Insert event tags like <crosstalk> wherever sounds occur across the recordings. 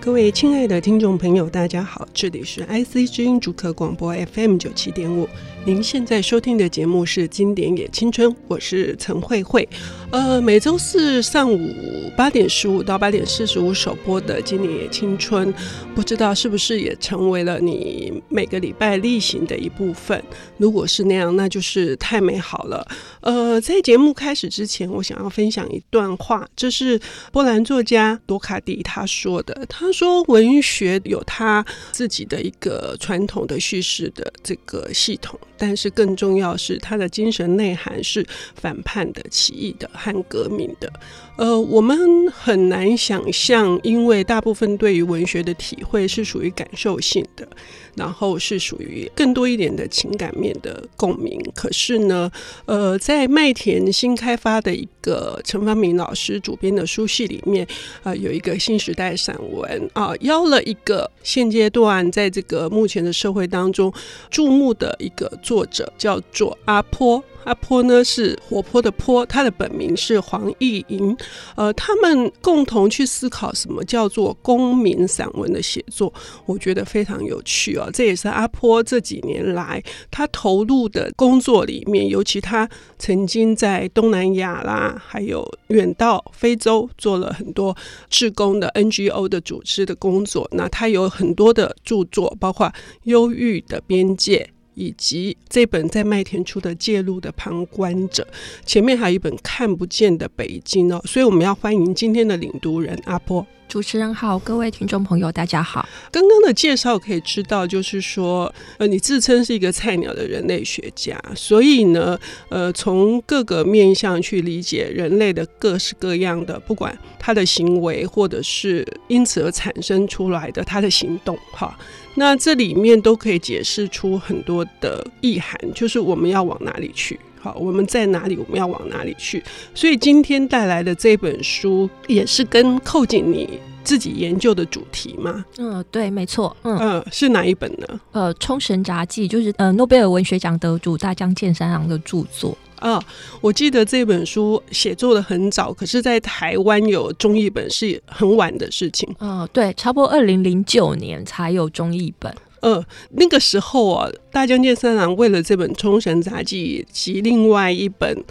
各位亲爱的听众朋友，大家好，这里是 IC 之音主客广播 FM 九七点五。您现在收听的节目是《经典也青春》，我是陈慧慧。呃，每周四上午八点十五到八点四十五首播的《今年也青春》，不知道是不是也成为了你每个礼拜例行的一部分？如果是那样，那就是太美好了。呃，在节目开始之前，我想要分享一段话，这是波兰作家朵卡迪他说的。他说，文学有他自己的一个传统的叙事的这个系统。但是更重要是，他的精神内涵是反叛的、起义的和革命的。呃，我们很难想象，因为大部分对于文学的体会是属于感受性的，然后是属于更多一点的情感面的共鸣。可是呢，呃，在麦田新开发的一个陈方明老师主编的书系里面，呃，有一个新时代散文啊，邀了一个现阶段在这个目前的社会当中注目的一个。作者叫做阿坡，阿坡呢是活泼的坡，他的本名是黄义莹。呃，他们共同去思考什么叫做公民散文的写作，我觉得非常有趣哦。这也是阿坡这几年来他投入的工作里面，尤其他曾经在东南亚啦，还有远到非洲做了很多志工的 NGO 的组织的工作。那他有很多的著作，包括《忧郁的边界》。以及这本在麦田出的《介入的旁观者》，前面还有一本《看不见的北京》哦，所以我们要欢迎今天的领读人阿波。主持人好，各位听众朋友大家好。刚刚的介绍可以知道，就是说，呃，你自称是一个菜鸟的人类学家，所以呢，呃，从各个面向去理解人类的各式各样的，不管他的行为，或者是因此而产生出来的他的行动，哈。那这里面都可以解释出很多的意涵，就是我们要往哪里去？好，我们在哪里？我们要往哪里去？所以今天带来的这本书也是跟扣紧你自己研究的主题吗？嗯，对，没错。嗯，呃，是哪一本呢？呃，《冲绳杂记》就是呃诺贝尔文学奖得主大江健三郎的著作。啊、哦，我记得这本书写作的很早，可是，在台湾有中译本是很晚的事情。嗯、哦，对，差不多二零零九年才有中译本。呃，那个时候啊，大江健三郎为了这本《冲绳杂记》及另外一本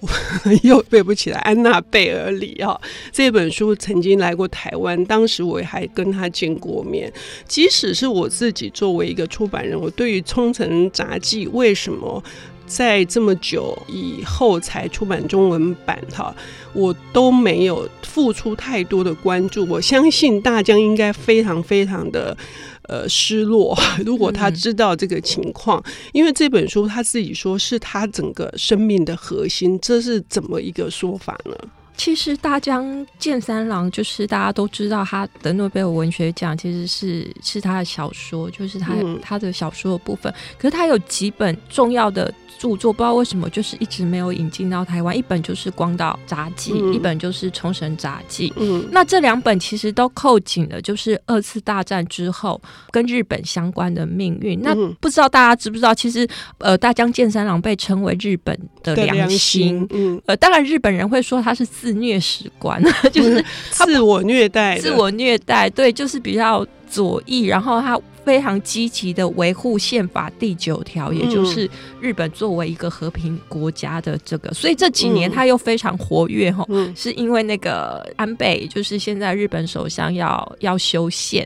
我 <laughs> 又背不起来《安娜贝尔里》啊，这本书曾经来过台湾，当时我还跟他见过面。即使是我自己作为一个出版人，我对于《冲绳杂记》为什么？在这么久以后才出版中文版哈，我都没有付出太多的关注。我相信大家应该非常非常的呃失落，如果他知道这个情况，因为这本书他自己说是他整个生命的核心，这是怎么一个说法呢？其实大江健三郎就是大家都知道他的诺贝尔文学奖，其实是是他的小说，就是他、嗯、他的小说的部分。可是他有几本重要的。著作不知道为什么就是一直没有引进到台湾，一本就是《广岛杂记》，嗯，一本就是《冲绳杂记》。嗯，那这两本其实都扣紧了，就是二次大战之后跟日本相关的命运。嗯。那不知道大家知不知道，其实呃，大江健三郎被称为日本的良心。嗯，呃，当然日本人会说他是自虐史观，就是自我虐待，自我虐待。对，就是比较左翼，然后他。非常积极的维护宪法第九条，也就是日本作为一个和平国家的这个，所以这几年他又非常活跃哈，是因为那个安倍，就是现在日本首相要要修宪，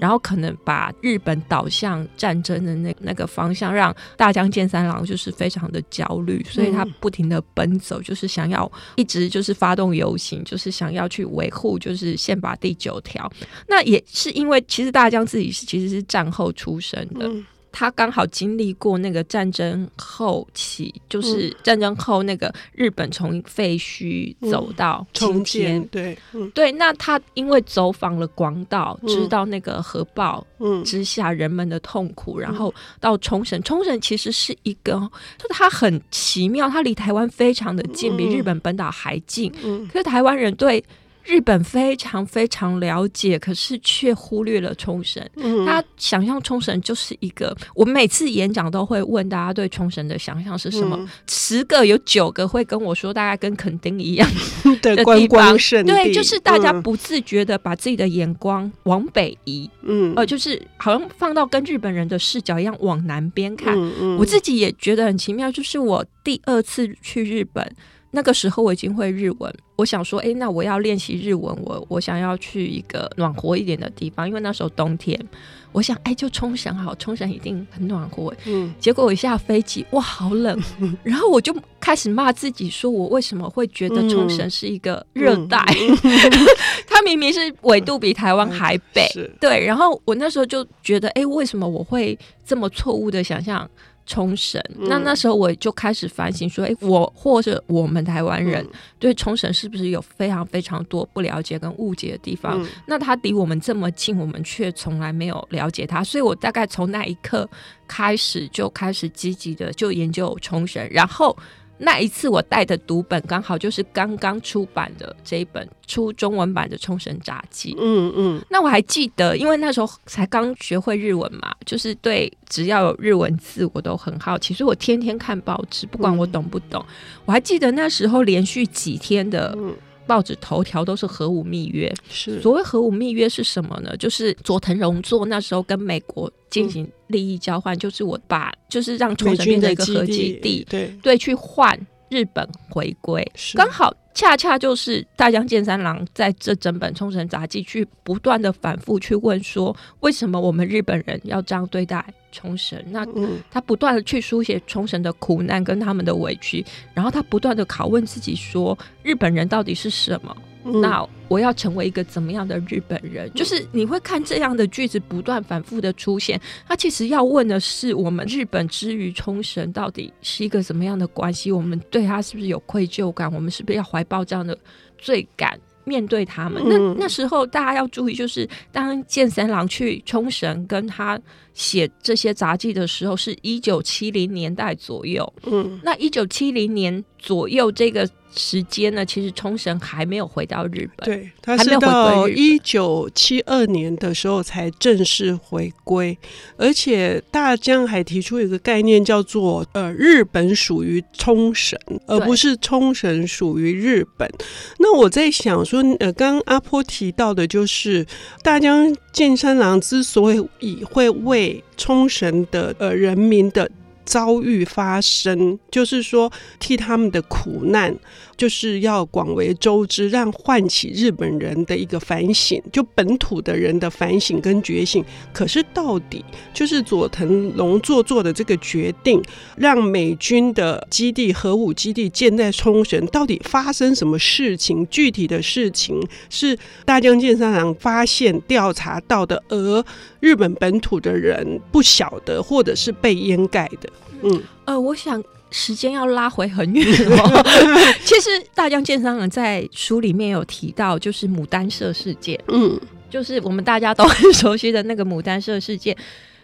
然后可能把日本导向战争的那那个方向，让大江健三郎就是非常的焦虑，所以他不停的奔走，就是想要一直就是发动游行，就是想要去维护就是宪法第九条。那也是因为其实大江自己是其实是。战后出生的，嗯、他刚好经历过那个战争后期，就是战争后那个日本从废墟走到重建，对，嗯、对。那他因为走访了广岛，嗯，知道那个核爆之下人们的痛苦，嗯、然后到冲绳，冲绳其实是一个，就是它很奇妙，它离台湾非常的近，比日本本岛还近。嗯、可是台湾人对日本非常非常了解，可是却忽略了冲绳。嗯，他想象冲绳就是一个，我每次演讲都会问大家对冲绳的想象是什么？嗯、十个有九个会跟我说，大概跟垦丁一样 <laughs> 的地方。观光胜地。对，就是大家不自觉的把自己的眼光往北移。嗯，呃，就是好像放到跟日本人的视角一样往南边看。嗯嗯，我自己也觉得很奇妙，就是我第二次去日本。那个时候我已经会日文，我想说，哎，那我要练习日文，我我想要去一个暖和一点的地方，因为那时候冬天，我想，哎，就冲绳好，冲绳一定很暖和。嗯，结果我一下飞机，哇，好冷，<laughs> 然后我就开始骂自己，说我为什么会觉得冲绳是一个热带？嗯嗯、<laughs> 它明明是纬度比台湾还北，对。然后我那时候就觉得，哎，为什么我会这么错误的想象？冲绳，那那时候我就开始反省说，哎、欸，我或者我们台湾人对冲绳是不是有非常非常多不了解跟误解的地方？嗯、那它离我们这么近，我们却从来没有了解它，所以我大概从那一刻开始就开始积极的就研究冲绳，然后。那一次我带的读本刚好就是刚刚出版的这一本出中文版的《冲绳杂记》。嗯嗯。那我还记得，因为那时候才刚学会日文嘛，就是对只要有日文字我都很好奇，所以我天天看报纸，不管我懂不懂。嗯、我还记得那时候连续几天的报纸头条都是核武密约。是。所谓核武密约是什么呢？就是佐藤荣作那时候跟美国进行。利益交换就是我把，就是让冲绳变成一个核基地，对对，去换日本回归，刚好恰恰就是大江健三郎在这整本《冲绳杂记》去不断的反复去问说，为什么我们日本人要这样对待冲绳？那他不断的去书写冲绳的苦难跟他们的委屈，然后他不断的拷问自己说，日本人到底是什么？那我要成为一个怎么样的日本人？就是你会看这样的句子不断反复的出现，他其实要问的是：我们日本之于冲绳到底是一个什么样的关系？我们对他是不是有愧疚感？我们是不是要怀抱这样的罪感面对他们？那那时候大家要注意，就是当健三郎去冲绳跟他写这些杂记的时候，是一九七零年代左右。嗯，那一九七零年左右这个。时间呢？其实冲绳还没有回到日本，对，他是到一九七二年的时候才正式回归，而且大江还提出一个概念，叫做“呃，日本属于冲绳，而不是冲绳属于日本”。那我在想说，呃，刚刚阿波提到的就是大江健三郎之所以会为冲绳的呃人民的。遭遇发生，就是说替他们的苦难，就是要广为周知，让唤起日本人的一个反省，就本土的人的反省跟觉醒。可是到底就是佐藤龙作做的这个决定，让美军的基地核武基地建在冲绳，到底发生什么事情？具体的事情是大江健三郎发现调查到的，而日本本土的人不晓得，或者是被掩盖的。嗯，呃，我想时间要拉回很远哦。<laughs> 其实大江健三郎在书里面有提到，就是牡丹社事件，嗯，就是我们大家都很熟悉的那个牡丹社事件。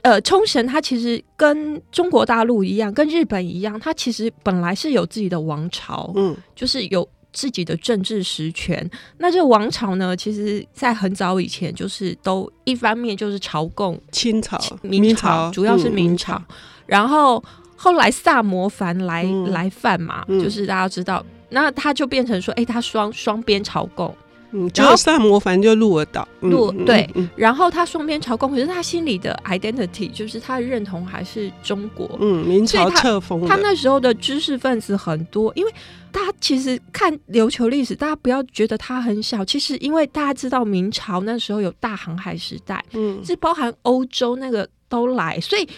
呃，冲绳它其实跟中国大陆一样，跟日本一样，它其实本来是有自己的王朝，嗯，就是有自己的政治实权。那这个王朝呢，其实在很早以前，就是都一方面就是朝贡清朝、明朝，主要是明朝，嗯、然后。后来萨摩藩来、嗯、来犯嘛，嗯、就是大家知道，那他就变成说，哎、欸，他双双边朝贡，嗯，然后萨摩藩就鹿儿岛，鹿对，嗯、然后他双边朝贡，可是他心里的 identity 就是他认同还是中国，嗯，明朝册封他，他那时候的知识分子很多，因为大家其实看琉球历史，大家不要觉得他很小，其实因为大家知道明朝那时候有大航海时代，嗯，是包含欧洲那个都来，所以。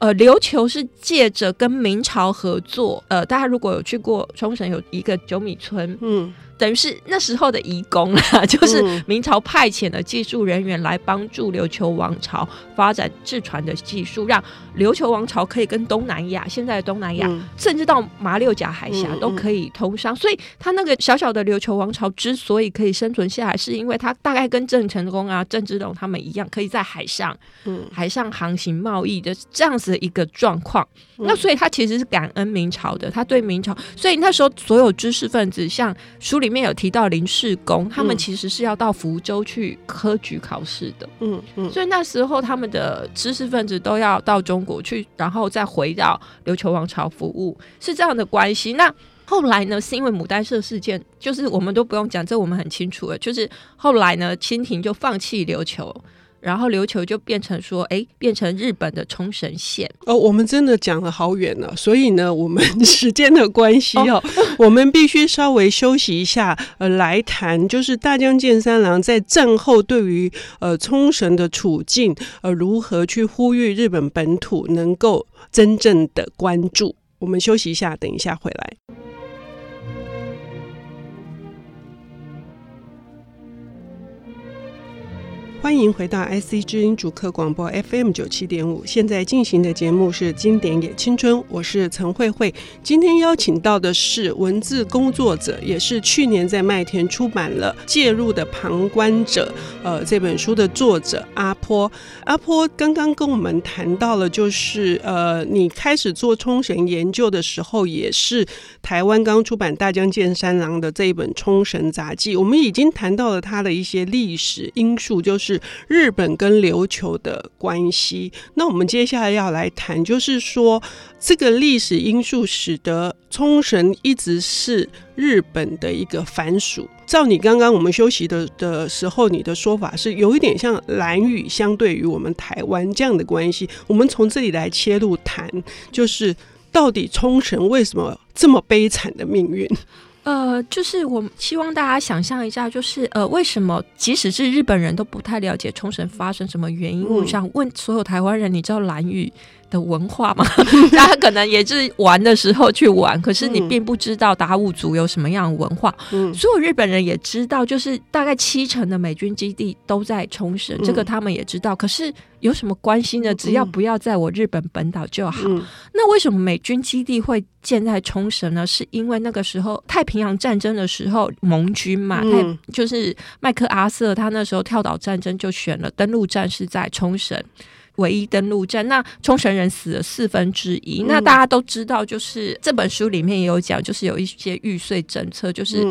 呃，琉球是借着跟明朝合作，呃，大家如果有去过冲绳，有一个九米村，嗯。等于是那时候的移工啦，<laughs> 就是明朝派遣的技术人员来帮助琉球王朝发展制船的技术，让琉球王朝可以跟东南亚，现在的东南亚，嗯、甚至到马六甲海峡都可以通商。嗯嗯、所以，他那个小小的琉球王朝之所以可以生存下来，是因为他大概跟郑成功啊、郑芝龙他们一样，可以在海上，嗯、海上航行贸易的这样子的一个状况。嗯、那所以，他其实是感恩明朝的，他对明朝，所以那时候所有知识分子，像书里。里面有提到林世工，他们其实是要到福州去科举考试的。嗯嗯，所以那时候他们的知识分子都要到中国去，然后再回到琉球王朝服务，是这样的关系。那后来呢，是因为牡丹社事件，就是我们都不用讲，这我们很清楚了。就是后来呢，清廷就放弃琉球。然后琉球就变成说，哎，变成日本的冲绳县。哦，我们真的讲了好远了，所以呢，我们时间的关系哦，哦 <laughs> 我们必须稍微休息一下，呃，来谈就是大江健三郎在战后对于呃冲绳的处境，呃，如何去呼吁日本本土能够真正的关注。我们休息一下，等一下回来。欢迎回到 IC 之音主客广播 FM 九七点五，现在进行的节目是《经典也青春》，我是陈慧慧。今天邀请到的是文字工作者，也是去年在麦田出版了《介入的旁观者》呃这本书的作者阿坡。阿坡刚刚跟我们谈到了，就是呃你开始做冲绳研究的时候，也是台湾刚出版大江健三郎的这一本《冲绳杂记》，我们已经谈到了他的一些历史因素，就是。是日本跟琉球的关系。那我们接下来要来谈，就是说这个历史因素使得冲绳一直是日本的一个藩属。照你刚刚我们休息的的时候，你的说法是有一点像蓝雨相对于我们台湾这样的关系。我们从这里来切入谈，就是到底冲绳为什么这么悲惨的命运？呃，就是我希望大家想象一下，就是呃，为什么即使是日本人都不太了解冲绳发生什么原因？嗯、我想问所有台湾人，你知道兰屿的文化嘛？<laughs> 大家可能也是玩的时候去玩，可是你并不知道达悟族有什么样的文化。嗯，所有日本人也知道，就是大概七成的美军基地都在冲绳，嗯，这个他们也知道。可是有什么关系呢？只要不要在我日本本岛就好。嗯，那为什么美军基地会建在冲绳呢？是因为那个时候太平洋战争的时候，盟军嘛，嗯，就是麦克阿瑟他那时候跳岛战争就选了登陆战是在冲绳。唯一登陆战，那冲绳人死了四分之一。那大家都知道，就是这本书里面也有讲，就是有一些玉碎政策，就是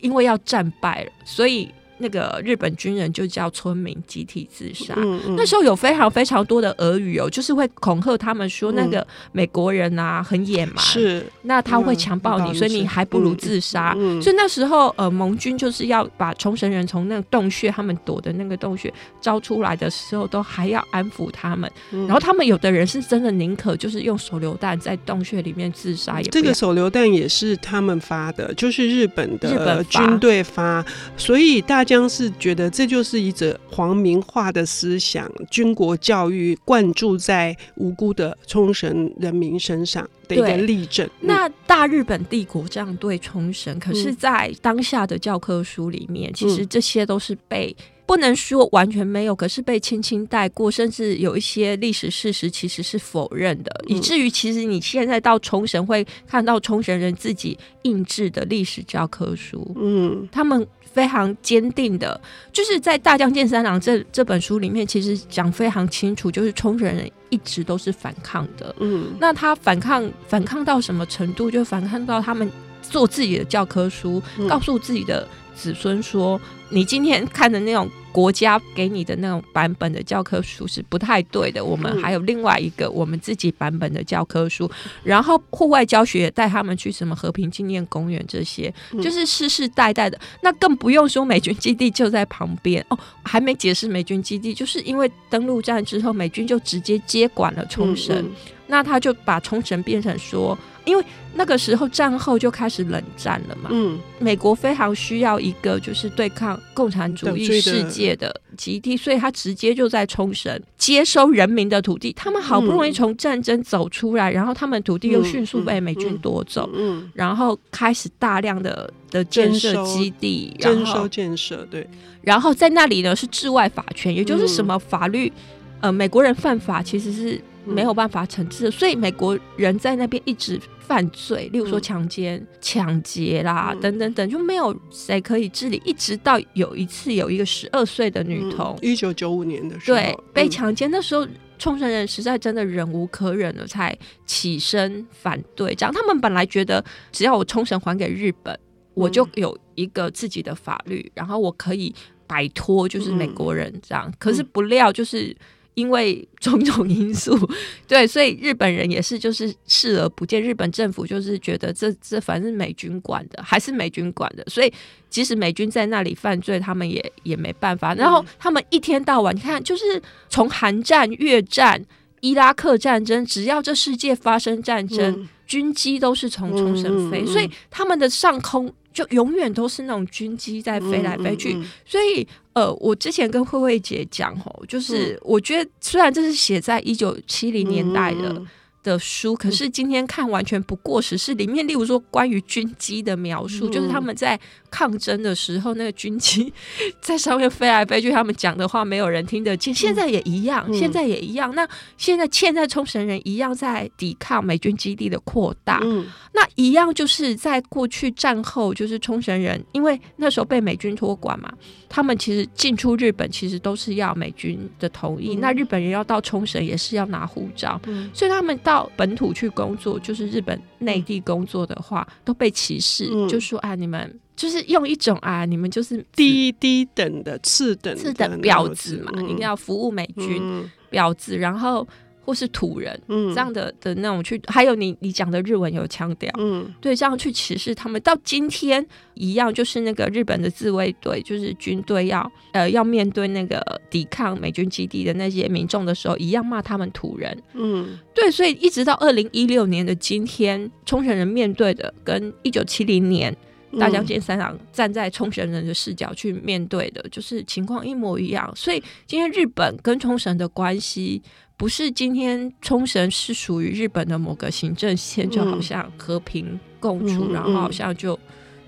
因为要战败了，所以。那个日本军人就叫村民集体自杀，嗯嗯。那时候有非常非常多的俄语哦，就是会恐吓他们说那个美国人啊很野蛮，是那他会强暴你，嗯，所以你还不如自杀。所以那时候呃盟军就是要把冲绳人从那个洞穴他们躲的那个洞穴招出来的时候，都还要安抚他们，嗯。然后他们有的人是真的宁可就是用手榴弹在洞穴里面自杀。这个手榴弹也是他们发的，就是日本的日本军队发，所以大家。将是觉得这就是一则皇民化的思想，军国教育灌注在无辜的冲绳人民身上。的一个例证。那大日本帝国这样对冲绳，可是，在当下的教科书里面，嗯，其实这些都是被。不能说完全没有，可是被轻轻带过，甚至有一些历史事实其实是否认的，嗯、以至于其实你现在到冲绳会看到冲绳人自己印制的历史教科书，嗯，他们非常坚定的，就是在大江健三郎这这本书里面，其实讲非常清楚，就是冲绳人一直都是反抗的，嗯，那他反抗反抗到什么程度？就反抗到他们做自己的教科书，嗯、告诉自己的子孙说。你今天看的那种国家给你的那种版本的教科书是不太对的。我们还有另外一个我们自己版本的教科书，然后户外教学带他们去什么和平纪念公园这些，就是世世代代的。那更不用说美军基地就在旁边哦，还没解释美军基地，就是因为登陆战之后，美军就直接接管了冲绳，那他就把冲绳变成说。因为那个时候战后就开始冷战了嘛，嗯，美国非常需要一个就是对抗共产主义世界的基地，所以他直接就在冲绳接收人民的土地。他们好不容易从战争走出来，然后他们土地又迅速被美军夺走，嗯，然后开始大量的的建设基地，征收建设，对，然后在那里呢是治外法权，也就是什么法律，呃，美国人犯法其实是。没有办法惩治，所以美国人在那边一直犯罪，例如说强奸、抢劫啦、嗯、等等等，就没有谁可以治理。一直到有一次，有一个十二岁的女童，一九九五年的时候，对，被强奸，那时候冲绳人实在真的忍无可忍了，才起身反对。这样，他们本来觉得只要我冲绳还给日本。我就有一个自己的法律，然后我可以摆脱就是美国人这样。可是不料就是。因为种种因素，<laughs> 对，所以日本人也是就是视而不见。日本政府就是觉得这这反正美军管的，还是美军管的，所以即使美军在那里犯罪，他们也也没办法。然后他们一天到晚，你看，就是从韩战、越战、伊拉克战争，只要这世界发生战争，嗯、军机都是从冲绳飞，所以他们的上空。就永远都是那种军机在飞来飞去，嗯嗯嗯、所以呃，我之前跟慧慧姐讲吼，就是我觉得虽然这是写在一九七零年代的。的书，可是今天看完全不过时。是里面，例如说关于军机的描述，嗯、就是他们在抗争的时候，那个军机 <laughs> 在上面飞来飞去，他们讲的话没有人听得见。现在也一样，嗯、现在也一样。那现在现在冲绳人一样在抵抗美军基地的扩大。嗯、那一样就是在过去战后，就是冲绳人，因为那时候被美军托管嘛，他们其实进出日本其实都是要美军的同意。嗯、那日本人要到冲绳也是要拿护照，嗯、所以他们到。到本土去工作，就是日本内地工作的话，嗯、都被歧视，嗯、就说啊，你们就是用一种啊，你们就是低低等的次等次等婊子嘛，嗯、你要服务美军婊、嗯、子，然后。或是土人，嗯，这样的的那种去，还有你你讲的日文有腔调，嗯，对，这样去歧视他们，到今天一样，就是那个日本的自卫队，就是军队要呃要面对那个抵抗美军基地的那些民众的时候，一样骂他们土人，嗯，对，所以一直到二零一六年的今天，冲绳人面对的跟一九七零年大江健三郎站在冲绳人的视角去面对的，就是情况一模一样，所以今天日本跟冲绳的关系。不是今天冲绳是属于日本的某个行政县，就好像和平共处，嗯、然后好像就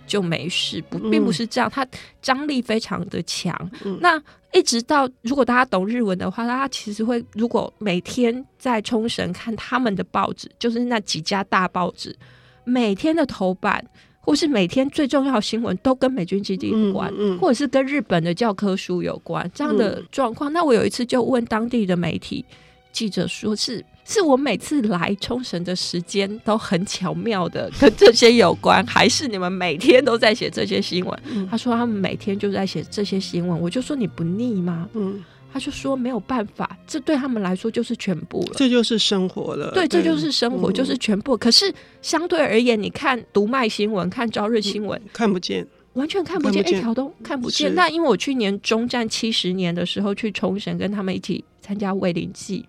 就没事，不，并不是这样。它张力非常的强。嗯、那一直到如果大家懂日文的话，大家其实会如果每天在冲绳看他们的报纸，就是那几家大报纸，每天的头版或是每天最重要的新闻都跟美军基地有关，嗯嗯、或者是跟日本的教科书有关这样的状况。嗯、那我有一次就问当地的媒体。记者说是：“是是我每次来冲绳的时间都很巧妙的跟这些有关，还是你们每天都在写这些新闻？”嗯、他说：“他们每天就在写这些新闻。”我就说：“你不腻吗？”嗯，他就说：“没有办法，这对他们来说就是全部了，这就是生活了。对，对这就是生活，就是全部。嗯、可是相对而言，你看读卖新闻，看朝日新闻，看不见，完全看不见，一条都看不见。那因为我去年中战七十年的时候去冲绳，跟他们一起。”参加慰灵祭，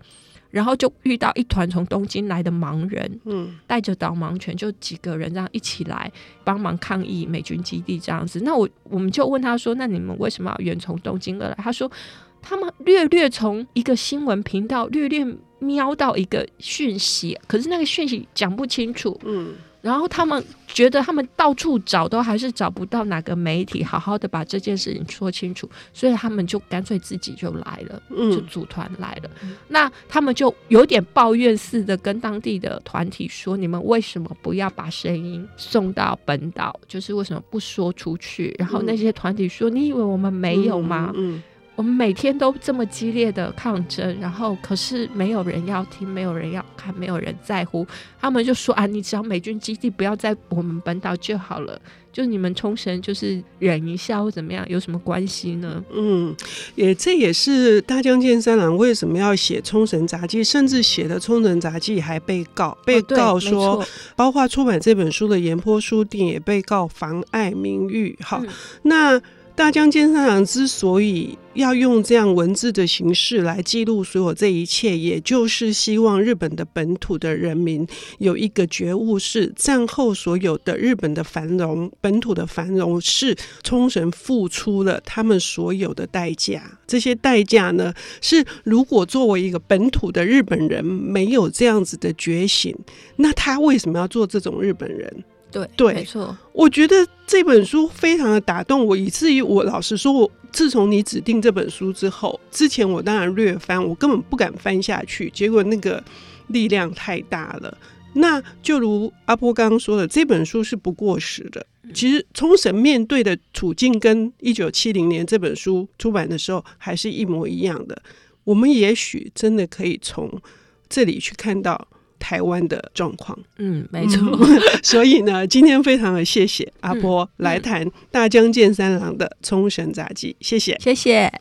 然后就遇到一团从东京来的盲人，嗯，带着导盲犬，就几个人这样一起来帮忙抗议美军基地这样子。那我我们就问他说：“那你们为什么要远从东京而来？”他说：“他们略略从一个新闻频道略略瞄到一个讯息，可是那个讯息讲不清楚。”嗯。然后他们觉得他们到处找都还是找不到哪个媒体好好的把这件事情说清楚，所以他们就干脆自己就来了，就组团来了。嗯、那他们就有点抱怨似的跟当地的团体说：“你们为什么不要把声音送到本岛？就是为什么不说出去？”然后那些团体说：“你以为我们没有吗？”嗯嗯我们每天都这么激烈的抗争，然后可是没有人要听，没有人要看，没有人在乎。他们就说啊，你只要美军基地不要在我们本岛就好了，就你们冲绳就是忍一下或怎么样，有什么关系呢？嗯，也这也是大江健三郎为什么要写《冲绳杂记》，甚至写的《冲绳杂记》还被告，被告说，哦、包括出版这本书的岩坡书店也被告妨碍名誉。好，嗯、那。大江健三郎之所以要用这样文字的形式来记录所有这一切，也就是希望日本的本土的人民有一个觉悟：是战后所有的日本的繁荣、本土的繁荣，是冲绳付出了他们所有的代价。这些代价呢，是如果作为一个本土的日本人没有这样子的觉醒，那他为什么要做这种日本人？对，对，没错。我觉得这本书非常的打动我，以至于我老实说，我自从你指定这本书之后，之前我当然略翻，我根本不敢翻下去。结果那个力量太大了。那就如阿波刚刚说的，这本书是不过时的。其实冲绳面对的处境跟一九七零年这本书出版的时候还是一模一样的。我们也许真的可以从这里去看到。台湾的状况。嗯，没错。嗯、<laughs> 所以呢，今天非常的谢谢阿波来谈大江健三郎的冲绳杂记，谢谢，谢谢。